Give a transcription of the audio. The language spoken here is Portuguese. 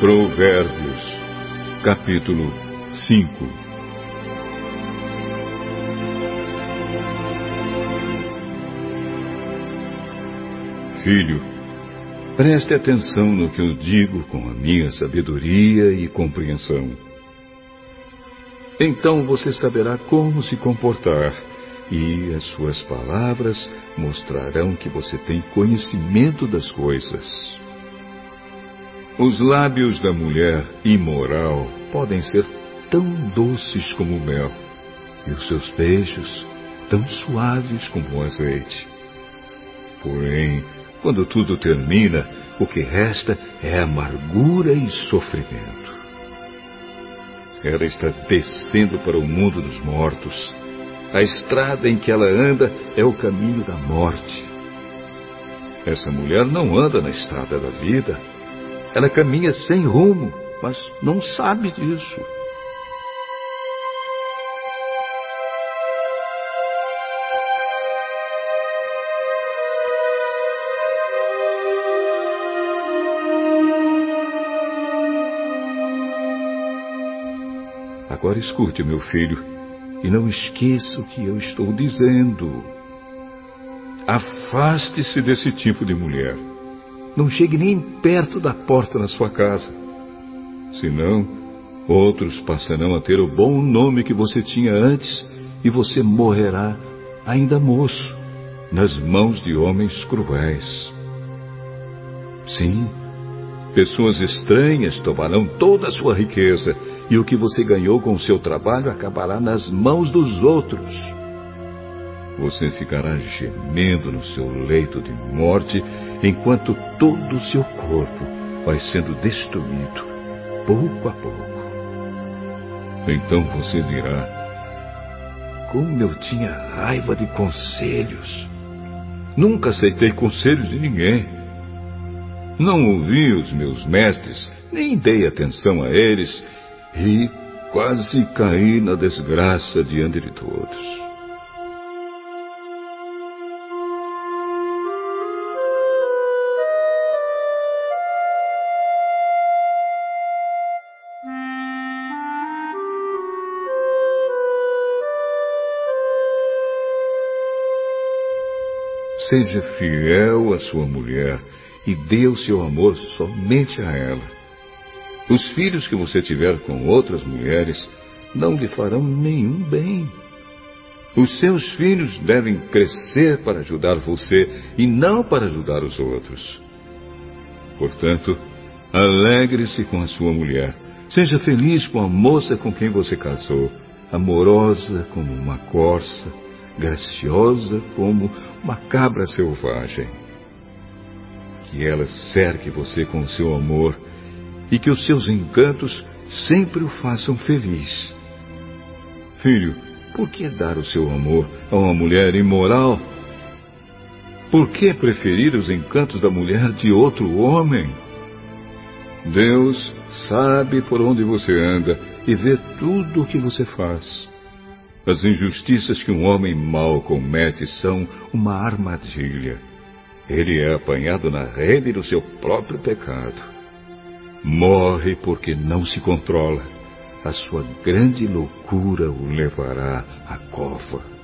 Provérbios, capítulo 5 Filho, preste atenção no que eu digo com a minha sabedoria e compreensão. Então você saberá como se comportar e as suas palavras mostrarão que você tem conhecimento das coisas. Os lábios da mulher imoral podem ser tão doces como mel, e os seus beijos tão suaves como azeite. Porém, quando tudo termina, o que resta é amargura e sofrimento. Ela está descendo para o mundo dos mortos. A estrada em que ela anda é o caminho da morte. Essa mulher não anda na estrada da vida, ela caminha sem rumo, mas não sabe disso. Agora escute, meu filho, e não esqueça o que eu estou dizendo. Afaste-se desse tipo de mulher. Não chegue nem perto da porta na sua casa. Senão, outros passarão a ter o bom nome que você tinha antes e você morrerá, ainda moço, nas mãos de homens cruéis. Sim, pessoas estranhas tomarão toda a sua riqueza e o que você ganhou com o seu trabalho acabará nas mãos dos outros. Você ficará gemendo no seu leito de morte enquanto todo o seu corpo vai sendo destruído, pouco a pouco. Então você dirá: Como eu tinha raiva de conselhos. Nunca aceitei conselhos de ninguém. Não ouvi os meus mestres, nem dei atenção a eles, e quase caí na desgraça diante de todos. Seja fiel à sua mulher e dê o seu amor somente a ela. Os filhos que você tiver com outras mulheres não lhe farão nenhum bem. Os seus filhos devem crescer para ajudar você e não para ajudar os outros. Portanto, alegre-se com a sua mulher. Seja feliz com a moça com quem você casou, amorosa como uma corça, graciosa como uma cabra selvagem. Que ela cerque você com seu amor e que os seus encantos sempre o façam feliz. Filho, por que dar o seu amor a uma mulher imoral? Por que preferir os encantos da mulher de outro homem? Deus sabe por onde você anda e vê tudo o que você faz. As injustiças que um homem mau comete são uma armadilha. Ele é apanhado na rede do seu próprio pecado. Morre porque não se controla. A sua grande loucura o levará à cova.